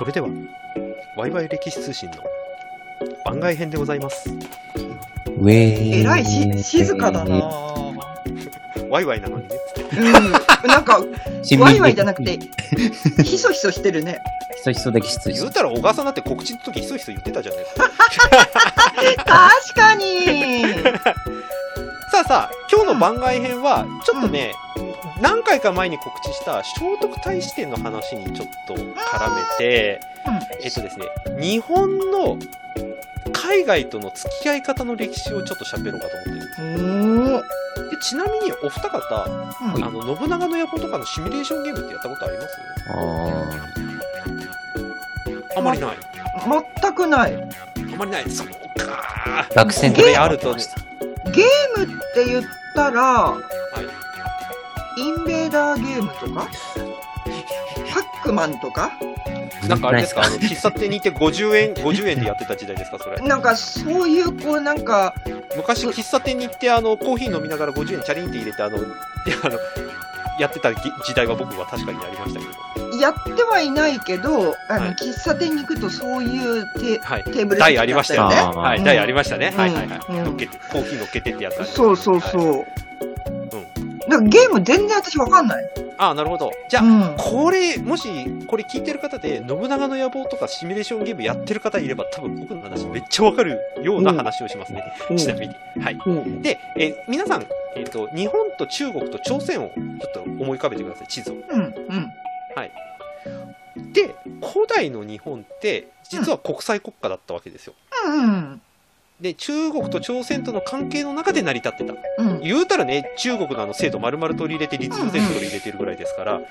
それでは、ワイワイ歴史通信の番外編でございます。ウェーえらいし、静かだな ワイワイなのにね。うん。なんか、ワイワイじゃなくて、ひそひそしてるね。ひそひそできつ言うたら小川さんだって告知の時ひそひそ言ってたじゃないですか。確かに さあさあ、今日の番外編は、ちょっとね、何回か前に告知した聖徳太子殿の話にちょっと絡めて、えっとですね、日本の海外との付き合い方の歴史をちょっと喋ろうかと思ってるんでちなみにお二方、うんあの、信長の野望とかのシミュレーションゲームってやったことあります？ああまりない。全くない。あまりない。そうか。ー落選これあるとねゲームって言ったら、ダーゲームとか？パックマンとか？なんかあれですか、あの、喫茶店に行って50円、50円でやってた時代ですか、それ。なんかそういうこうなんか、昔、喫茶店に行って、あの、コーヒー飲みながら50円チャリンって入れて、あの、あの、やってたぎ時代は僕は確かにありましたけど。やってはいないけど、あの、はい喫茶店に行くとそういうテはい。テーブル台ありましたよね。はい、うん台ありましたね。はいはいはい。うん乗っけて、コーヒー乗っけてってやつありましたそうそうそう。はいだからゲーム全然私わかんない。ああ、なるほど。じゃあ、うん。これ、もし、これ聞いてる方で、信長の野望とかシミュレーションゲームやってる方いれば、多分僕の話めっちゃわかるような話をしますね。ちなみに。はい。うんで、えー皆さん、えっ、と、日本と中国と朝鮮をちょっと思い浮かべてください、地図を。うん。うん。で、古代の日本って、実は国際国家だったわけですよ。うん。で、中国と朝鮮との関係の中で成り立ってた。うん。言うたらね、中国のあの制度丸々取り入れて、立地全部取り入れてるぐらいですから。うん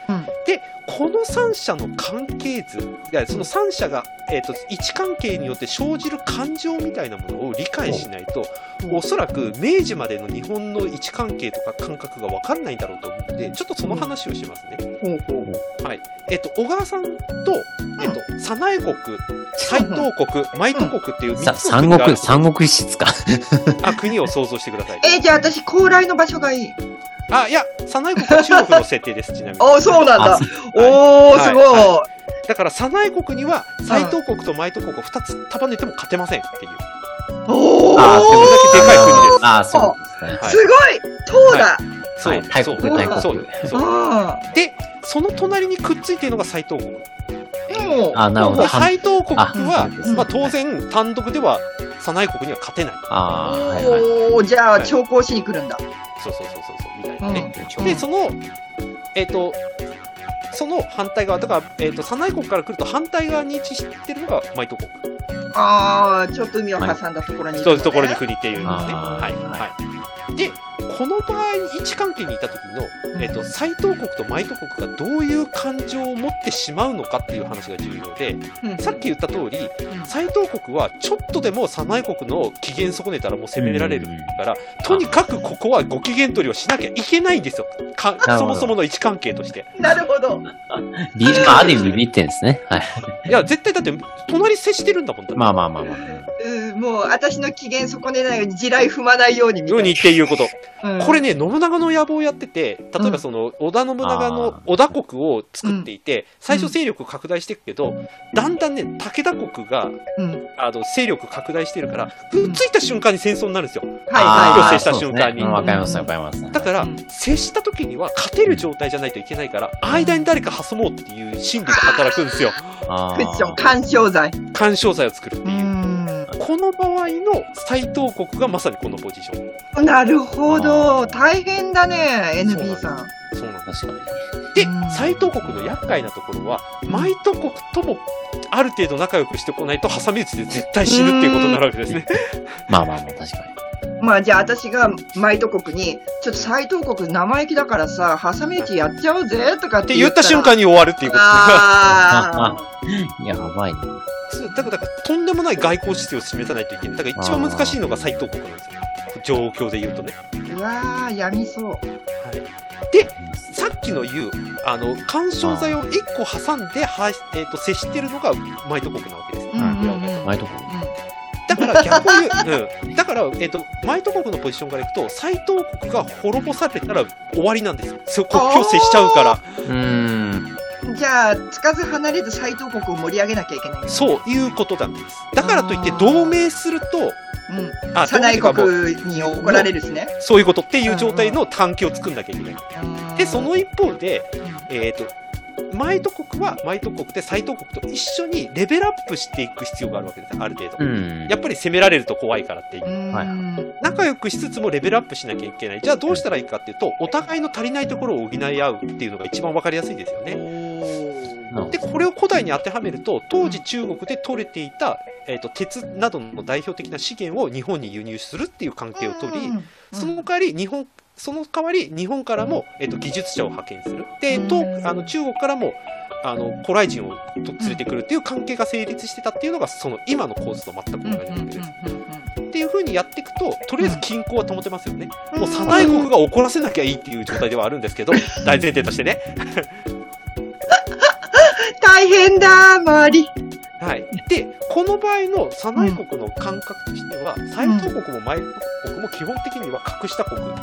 で、この3者の関係図、いやその3者が、えっ、と、位置関係によって生じる感情みたいなものを理解しないと、うんおそらく明治までの日本の位置関係とか感覚が分かんないんだろうと思うので、ちょっとその話をしますね。はい。えっ、と、小川さんと、えっ、と、早苗国、斎藤国、舞戸国っていう3さつの三国、国がある三国史か？あ国を想像してください。えーじゃあ私、高麗の場所がいい。あ、いや、早苗国は中国の設定です、ちなみに。おそうなんだあ。おー、はいすごい。はだから、早苗国には、斎藤国と舞戸国を2つ束ねても勝てませんっていう。おーあーそれだけでかい国ですああ、そうですね。はいすごい塔だ。そう、はい大国そう大国そうそうあで、その隣にくっついてるのが斎藤国。あ。もう。あなるほどで斎藤国はあ、まあ当然単独では早苗国には勝てない。ああ、はいはい。じゃあ、はい調校しに来るんだ。そうそうそうそうそう、みたいなね。うんで、その、えっ、と、その反対側、だから、えっ、と、早苗国から来ると反対側に位置してるのが舞戸国。ああ、ちょっと海を挟んだところにいるのね。そういうところに国っていうのがね。はい。はい。で、この場合、位置関係にいた時の、えっ、と、斎藤国と舞戸国がどういう感情を持ってしまうのかっていう話が重要で、うんさっき言った通り、うん斎藤国はちょっとでも早苗国の機嫌損ねたらもう攻められるうんから、とにかくここはご機嫌取りをしなきゃいけないんですよ。そもそもの位置関係として。なるほど。ビまあ、ある意味ビビってんですね。はい。いや、絶対だって、隣接してるんだもんだ。まあまあまあまあ。うん、もう、私の機嫌損ねないように、地雷踏まないようにみたいようにっていうこと。な。これね、信長の野望をやってて、例えばその、織田信長あの織田国を作っていて、最初勢力拡大していくけど、だんだんね、武田国が、うん。あの、勢力拡大してるから、くっついた瞬間に戦争になるんですよ。はいあーは接した瞬間にわかりますわかります。だからうん、接した時には勝てる状態じゃないといけないから、間に誰か挟もうっていう心理が働くんですよ。クッション、干渉剤。干渉剤を作るってういう。ん。この場合の斎藤国がまさにこのポジション。なるほど。大変だね、NB さん。そうなんです。確かでうん、斎藤国の厄介なところは、舞戸国ともある程度仲良くしてこないと挟み撃ちで絶対死ぬっていうことになるわけですね。に。まあまあまあ、確かまあじゃあ私がマイト国に、ちょっと斎藤国生意気だからさ、挟み撃ちやっちゃおうぜとかっってて言っ言った瞬間に終わるっていうこと。やばいな。だから、だからとんでもない外交姿勢を示さないといけない。だから一番難しいのが斎藤国なんですよ。状況で言うとね。ーうわー、やみそう。さっきの言う、あの、干渉剤を1個挟んで、はえー、と接してるのが舞戸国なわけです。うんうんうん前とこ。だから逆を言う、うん。だから、えっ、と、舞戸国のポジションからいくと、斎藤国が滅ぼされたら終わりなんですよ。そう国境接しちゃうから。うーん。じゃあ、つかず離れず斎藤国を盛り上げなきゃいけない。そういうことなんです。だからといって、同盟すると、うん。あ早苗同盟というかもう国に怒られるしね。そういうことっていう状態の関係を作んなきゃいけない。で、その一方で、うん、えっ、と、マイト国はマイト国で斎藤国と一緒にレベルアップしていく必要があるわけです、ある程度。うん。やっぱり攻められると怖いからっていうう。ん。はい仲良くしつつもレベルアップしなきゃいけない。じゃあどうしたらいいかっていうと、お互いの足りないところを補い合うっていうのが一番わかりやすいですよね。うんで、これを古代に当てはめると、当時中国で取れていた、えっ、と、鉄などの代表的な資源を日本に輸入するっていう関係を取り、うんその代わり日本、その代わり日本からも、えっ、と、技術者を派遣する。で、とあの中国からも、あの、古来人をと連れてくるっていう関係が成立してたっていうのが、その今の構図と全く同じわけです。っていう風にやっていくと、とりあえず均衡は保てますよね。もう、早苗国が怒らせなきゃいいっていう状態ではあるんですけど、大前提としてね。大変だ、周り。はい。で、この場合の早苗国の感覚としては、斎藤国も前国も基本的には格下国って、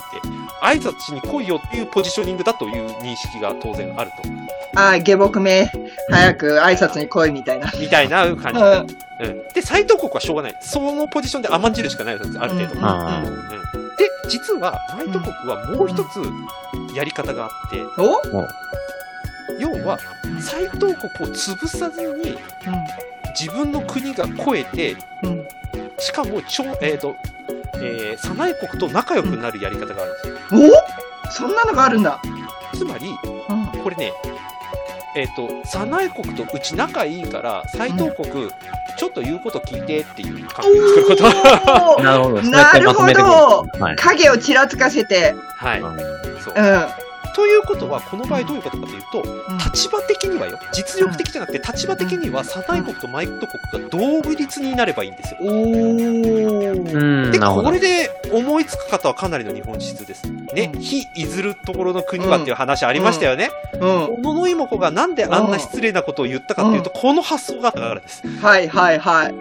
挨拶しに来いよっていうポジショニングだという認識が当然あると。ああ、下僕め、早く挨拶に来いみたいな。みたいな感じ。うん。うん。で、斎藤国はしょうがない。そのポジションで甘んじるしかないわけです、ある程度。うんあで、実は、マイト国はもう一つやり方があって、お要は、斎藤国を潰さずに、自分の国が超えて、うん。うん。しかも、超、えっ、と、えー、早苗国と仲良くなるやり方があるんですよ。おそんなのがあるんだ。つまり、うん。これね、えっ、と、早苗国とうち仲いいから、斎藤国、ちょっと言うこと聞いてっていう関係を作ること。なるほど。はい。影をちらつかせて。はい。うんそうう。ん。ということは、この場合どういうことかというと、うん立場的にはよ、実力的じゃなくて、立場的には、早苗国とマイト国が同率になればいいんですよ。おで。これで思いつく方はかなりの日本質です。ね、うん非いずるところの国はっていう話ありましたよね。うん。小野妹子がなんであんな失礼なことを言ったかっていうと、この発想があったからです。はいはいはい。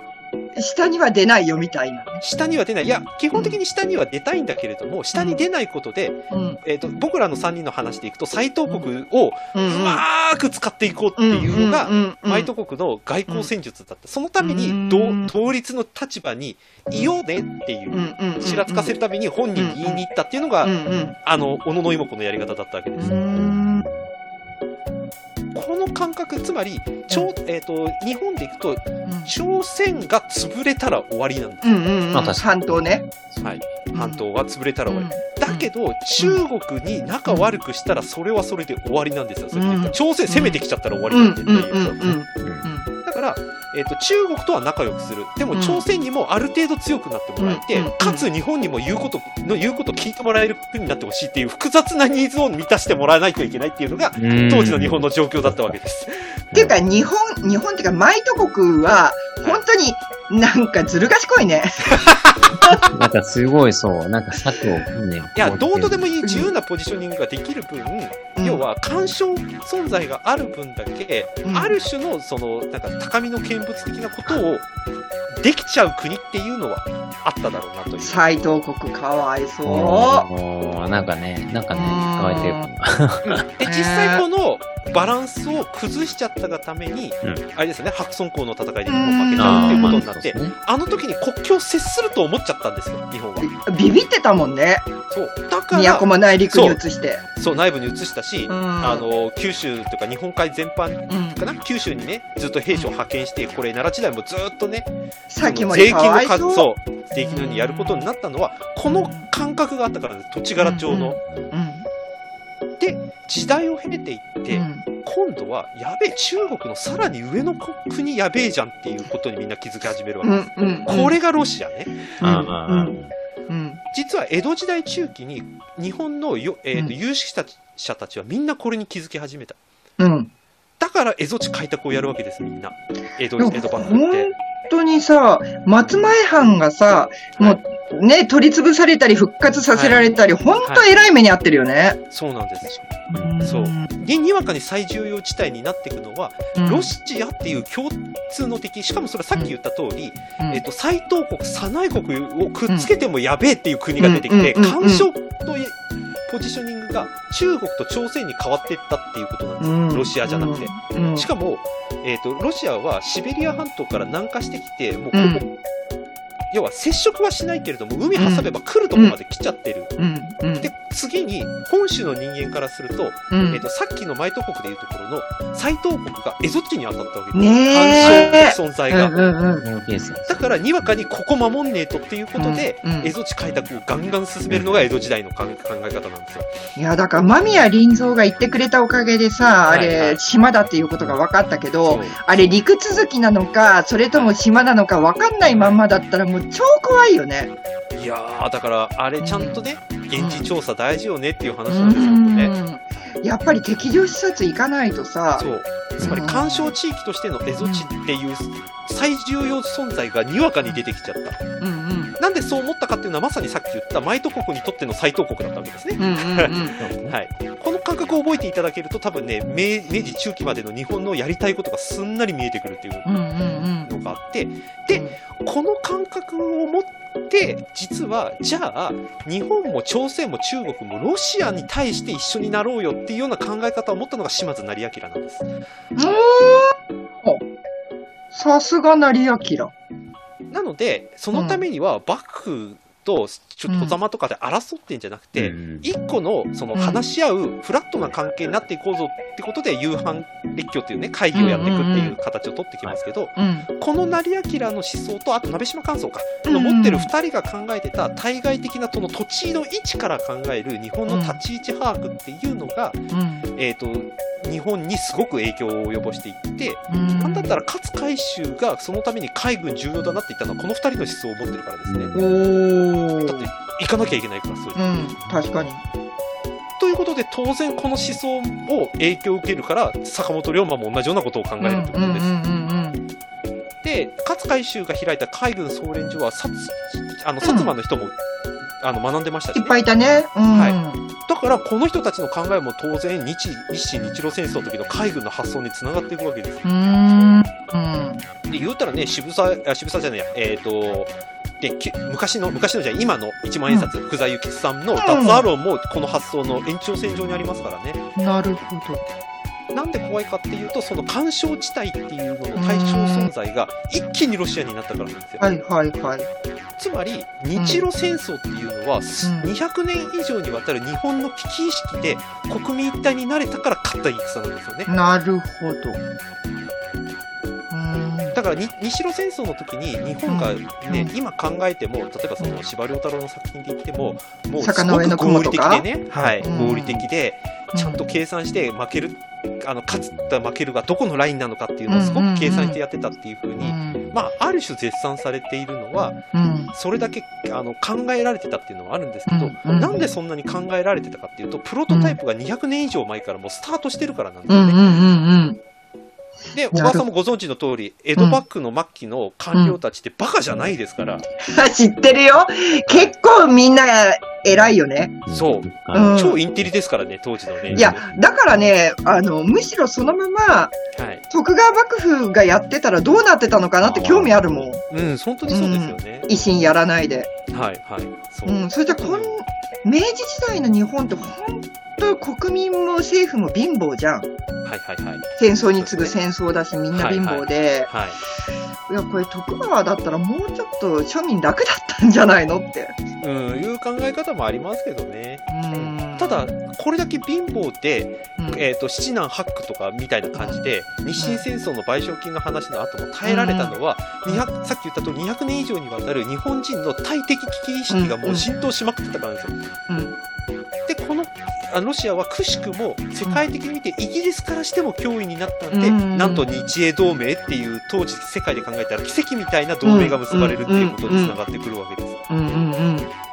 下には出ないよみたいなね。下には出ない。いや、基本的に下には出たいんだけれども、下に出ないことで、うん。えっ、と、僕らの3人の話でいくと、斎藤国をううんまーく使っていこうっていうのが、マイト国の外交戦術だった。そのために同、率の立場にいようねっていうう、んうん。ちらつかせるために本人に言いに行ったっていうのが、うんうん。あの、小野の妹子のやり方だったわけです。感覚、つまり、朝えっ、と、日本でいくと、朝鮮が潰れたら終わりなんでうんうんうん。半島ね。す。はい。半島が潰れたら終わり。うんだけど、中国に仲悪くしたら、それはそれで終わりなんですよ。それ朝鮮攻めてきちゃったら終わりうんなんでっていう。うんうんうん。うんだから、えっ、と、中国とは仲良くする。でも、うん朝鮮にもある程度強くなってもらえて、うんうんかつ日本にも言うこと、の言うことを聞いてもらえる国になってほしいっていう複雑なニーズを満たしてもらわないといけないっていうのが、うん当時の日本の状況だったわけです。っていうか、日本、日本っていうか、マイト国は、本当になんかずる賢いね。なんかすごいそう、なんか策をね。いや、どうとでもいい。自由なポジショニングができる分、うん要は干渉存在がある分だけ、うんある種のそのなんか高みの見物的なことをできちゃう国っていうのはあっただろうなという。斎藤国かわいそおーなんかね、なんかね、うん乾いてる。で、実際このバランスを崩しちゃったがために、うんあれですよね、白村江の戦いで日本負けちゃうっていうことになって、ねあの時に国境を接すると思っちゃったんですよ、日本は。う。ビビってたもんね。そう。だから都、も内陸に移して。そう、内部に移したし、うんあの、九州というか日本海全般うん。かな九州にね、ずっと兵士を派遣して、これ奈良時代もずっとね、さっきも税金かわいそう。の数、そう、税金のようにやることになったのは、この感覚があったからです、土地柄町の。うん。で、時代を経ていって、うん今度は、やべえ、中国のさらに上の国やべえじゃんっていうことにみんな気づき始めるわけです。うん。うん。これがロシアね。実は江戸時代中期に日本のよ、えーとうん有識者たちはみんなこれに気づき始めた。うん。だから蝦夷地開拓をやるわけです、みんな。江戸、江戸幕府って。本当にさ、松前藩がさ、もうね、取り潰されたり復活させられたり、本当偉い目に遭ってるよね。そうなんです。うん。そう。で、にわかに最重要地帯になっていくのは、うん。ロシアっていう共通の敵、しかもそれはさっき言った通り、うん。えっと、斎藤国、早苗国をくっつけてもやべえっていう国が出てきて、干渉というポジショニングが中国と朝鮮に変わっていったっていうことなんですよ。うん。ロシアじゃなくて。うん。しかも、えっ、と、ロシアはシベリア半島から南下してきて、もうここ、うん要は接触はしないけれども、海挟めば来るとこまで来ちゃってる。で、次に、本州の人間からすると、うんえっ、と、さっきのマイト国でいうところの、斎藤国が蝦夷地に当たったわけです。ねえ干渉的存在が。だから、にわかにここ守んねえとっていうことで、うんうん蝦夷地開拓をガンガン進めるのが江戸時代の考え方なんですよ。いや、だから、間宮林蔵が言ってくれたおかげでさ、あれ、はいはい島だっていうことが分かったけど、あれ、陸続きなのか、それとも島なのか分かんないまんまだったらもう超怖いよね。いやー、だから、あれちゃんとね、現地調査大事よねっていう話うなんですよね。ん。やっぱり敵情視察行かないとさ、そう。つまり、干渉地域としての蝦夷地っていう最重要存在がにわかに出てきちゃった。うんうん。なんでそう思ったかっていうのはまさにさっき言ったマイト国にとっての斎藤国だったわけですね。はい。この感覚を覚えていただけると多分ね、明明治中期までの日本のやりたいことがすんなり見えてくるっていうのがあって、で、この感覚を持って、実は、じゃあ、日本も朝鮮も中国もロシアに対して一緒になろうよっていうような考え方を持ったのが島津成明なんです。うん。さすが成明。なので、そのためには幕府とちょっと戸様とかで争ってんじゃなくて、うん一個のその話し合うフラットな関係になっていこうぞってことで、夕飯列強っていうね、会議をやっていくっていう形を取ってきますけど、うん。この成明の思想と、あと鍋島寛宗か、うんの持ってる二人が考えてた対外的なその土地の位置から考える日本の立ち位置把握っていうのが、うん。えっ、と、日本にすごく影響を及ぼしていって、うん。なんだったら勝海舟がそのために海軍重要だなって言ったのはこの二人の思想を持ってるからですね。だって行かなきゃいけないから、そういう。うん。確かに。ということで、当然この思想を影響を受けるから、坂本龍馬も同じようなことを考えるってことです。うんうんうんで、勝海舟が開いた海軍総連所は、薩あの薩摩の人も、あの学んでましたし、ねいっぱいいたね。うん。はだから、この人たちの考えも当然日、日清日露戦争の時の海軍の発想につながっていくわけです。うん。うん。で、言うたらね、渋沢、渋沢じゃないや、えっ、と、昔の、昔のじゃ今の一万円札、福沢諭吉さんの脱アロンもこの発想の延長線上にありますからね。なるほど。なんで怖いかっていうと、その干渉地帯っていうのの対象存在が一気にロシアになったからなんですよ。はいはいはい。つまり、日露戦争っていうのは、すうん200年以上にわたる日本の危機意識で国民一体になれたから勝った戦なんですよね。なるほど。からに日露戦争の時に日本がね、うん。今考えても、例えばその司馬遼太郎の作品で言っても、もうすごく合理的でね、はい、うん。合理的で、ちゃんと計算して負ける、あの、勝った負けるがどこのラインなのかっていうのをすごく計算してやってたっていうふうに、うん。まあ、ある種絶賛されているのは、うん。それだけあの考えられてたっていうのはあるんですけど、なんでそんなに考えられてたかっていうと、プロトタイプが200年以上前からもうスタートしてるからなんですよね。うんうんうんで、小なる川さんもご存知の通り、江戸幕府の末期の官僚たちってバカじゃないですから、うん。知ってるよ。結構みんな偉いよね。そううん超インテリですからね、当時のね。いや、だからね、あの、むしろそのまま、はい。徳川幕府がやってたらどうなってたのかなって興味あるもん。うん、本当にそうですよね。維新やらないで。はい、はい。そう。うん。それじゃこん、明治時代の日本って本当国民も政府も貧乏じゃん。はい、はい、はい。戦争に次ぐ戦争だし、みんな貧乏で。はい。いや、これ徳川だったらもうちょっと庶民楽だったんじゃないのって。うん、いう考え方もありますけどね。うんただ、これだけ貧乏で、うんえっ、と、七男八区とかみたいな感じで、日清戦争の賠償金の話の後も耐えられたのは、200さっき言った通り200年以上にわたる日本人の対敵危機意識がもう浸透しまくってたからですよ。うんで、この、あロシアはくしくも世界的に見てイギリスからしても脅威になったんで、うんなんと日英同盟っていう当時世界で考えたら奇跡みたいな同盟が結ばれるっていうことにつながってくるわけです。うんうんうん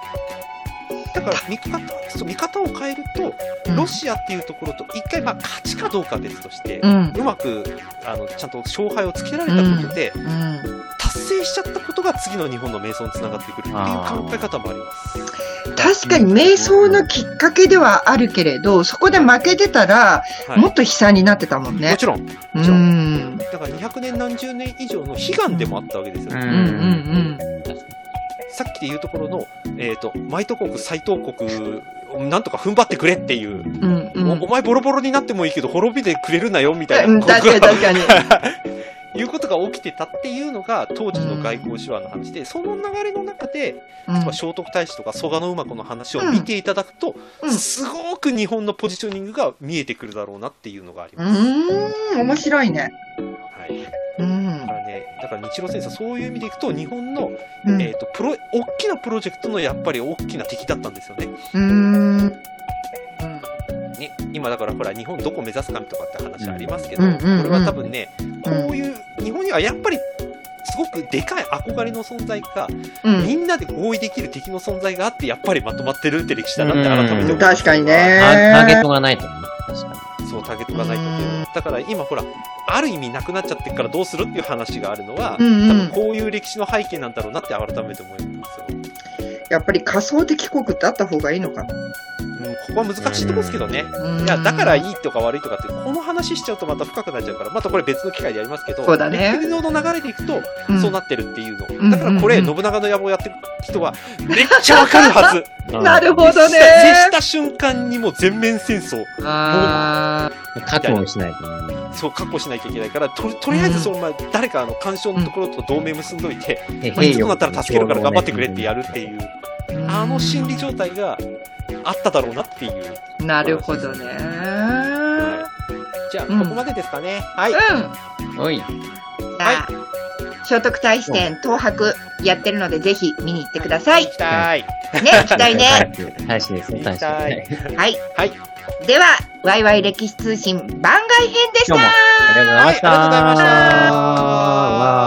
だから見方、そう見方を変えると、うん。ロシアっていうところと一回まあ勝ちかどうかは別として、うん。うまくあのちゃんと勝敗をつけられたことで、うん。達成しちゃったことが次の日本の瞑想につながってくるっていう考え方もあります。確かに瞑想のきっかけではあるけれど、そこで負けてたら、はい、もっと悲惨になってたもんねも。ちろん、うちろん。だから200年何十年以上の悲願でもあったわけですよね。うんうんうんさっきで言うところの、えっ、と、マイト国、斎藤国なんとか踏ん張ってくれっていう、うんうん。おお前ボロボロになってもいいけど滅びてくれるなよみたいな、うん確かに確かに。いうことが起きてたっていうのが当時の外交手腕の話で、その流れの中で、うん例えば聖徳太子とか蘇我馬子の話を見ていただくと、うんすごく日本のポジショニングが見えてくるだろうなっていうのがありうます。ーん、面白いね。はい。うんだ。からね、だから日露戦争、そういう意味でいくと、日本の、うんえっ、と、プロ、大きなプロジェクトのやっぱり大きな敵だったんですよね。うーん。ね、今だからほら日本どこ目指すかとかって話ありますけど、うんうんうんこれは多分ね、こういう日本にはやっぱりすごくでかい憧れの存在か、うん。みんなで合意できる敵の存在があってやっぱりまとまってるって歴史だなって改めて思います確かにね。タターゲットがないと。ね。確かそうターゲットがないとっていう。だから今ほらある意味なくなっちゃってるからどうするっていう話があるのは、うんうん。多分こういう歴史の背景なんだろうなって改めて思いますよ、やっぱり仮想的国ってあった方がいいのかな。うん、ここは難しいところですけどね、うんいや、だからいいとか悪いとかって、この話しちゃうとまた深くなっちゃうから、またこれ別の機会でやりますけど、そうだねの流れでいくと、うんそうなってるっていうの。んだからこれ、うんうん信長の野望やってる人は、めっちゃわかるはず。に。なるほどね。接した瞬間にもう全面戦争、あうん覚悟しないとね。そう確保しなきゃいけないから、ととりあえずその、まあ、誰かあの干渉のところと同盟結んどいて、えまあ、いつとなったら助けるから頑張ってくれってやるっていう、ーあの心理状態があっただろうなっていう。なるほどね。じゃあ、うんここまでですかね。はい。うん。おい。さあ、聖徳太子展東博やってるので、ぜひ見に行ってください。ね、行きたい。行きたいね。大使です。大使。はい。はい。では、ワイワイ歴史通信番外編でした今日もありがとうございました。